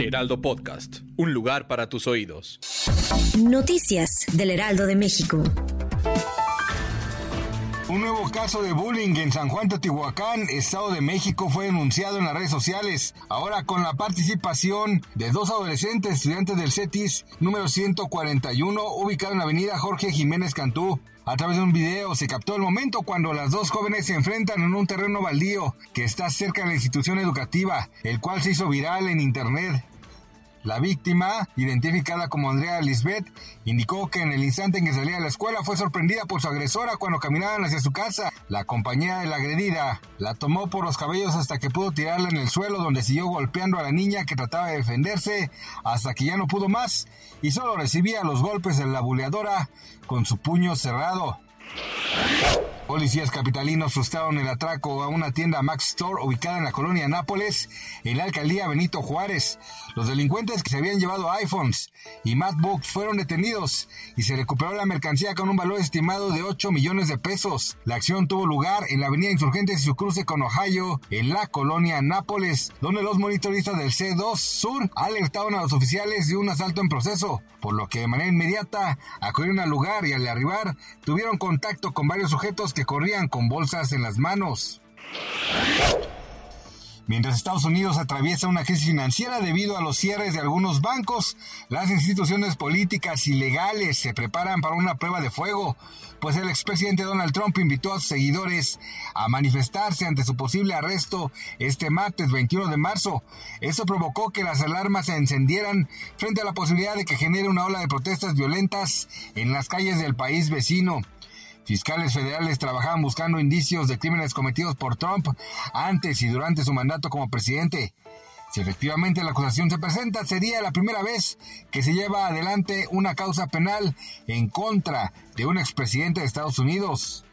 Heraldo Podcast, un lugar para tus oídos. Noticias del Heraldo de México. Un nuevo caso de bullying en San Juan Teotihuacán, Estado de México, fue denunciado en las redes sociales. Ahora con la participación de dos adolescentes estudiantes del CETIS número 141, ubicado en la avenida Jorge Jiménez Cantú. A través de un video se captó el momento cuando las dos jóvenes se enfrentan en un terreno baldío que está cerca de la institución educativa, el cual se hizo viral en internet. La víctima, identificada como Andrea Lisbeth, indicó que en el instante en que salía de la escuela fue sorprendida por su agresora cuando caminaban hacia su casa. La compañera de la agredida la tomó por los cabellos hasta que pudo tirarla en el suelo donde siguió golpeando a la niña que trataba de defenderse hasta que ya no pudo más y solo recibía los golpes de la buleadora con su puño cerrado. Policías capitalinos frustraron el atraco a una tienda Max Store ubicada en la colonia Nápoles, en la alcaldía Benito Juárez. Los delincuentes que se habían llevado iPhones y MacBooks fueron detenidos y se recuperó la mercancía con un valor estimado de 8 millones de pesos. La acción tuvo lugar en la avenida Insurgentes y su cruce con Ohio, en la colonia Nápoles, donde los monitoristas del C2 Sur alertaron a los oficiales de un asalto en proceso, por lo que de manera inmediata acudieron al lugar y al arribar tuvieron contacto con varios sujetos que corrían con bolsas en las manos. Mientras Estados Unidos atraviesa una crisis financiera debido a los cierres de algunos bancos, las instituciones políticas y legales se preparan para una prueba de fuego, pues el expresidente Donald Trump invitó a sus seguidores a manifestarse ante su posible arresto este martes 21 de marzo. Eso provocó que las alarmas se encendieran frente a la posibilidad de que genere una ola de protestas violentas en las calles del país vecino. Fiscales federales trabajaban buscando indicios de crímenes cometidos por Trump antes y durante su mandato como presidente. Si efectivamente la acusación se presenta, sería la primera vez que se lleva adelante una causa penal en contra de un expresidente de Estados Unidos.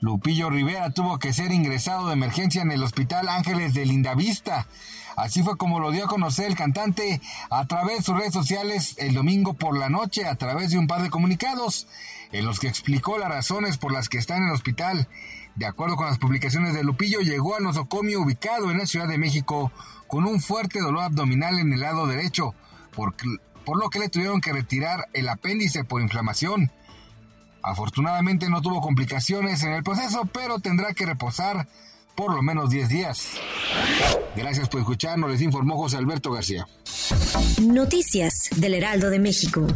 Lupillo Rivera tuvo que ser ingresado de emergencia en el Hospital Ángeles de Lindavista. Así fue como lo dio a conocer el cantante a través de sus redes sociales el domingo por la noche, a través de un par de comunicados, en los que explicó las razones por las que está en el hospital. De acuerdo con las publicaciones de Lupillo, llegó al nosocomio ubicado en la Ciudad de México con un fuerte dolor abdominal en el lado derecho, por, por lo que le tuvieron que retirar el apéndice por inflamación. Afortunadamente no tuvo complicaciones en el proceso, pero tendrá que reposar por lo menos 10 días. Gracias por escucharnos, les informó José Alberto García. Noticias del Heraldo de México.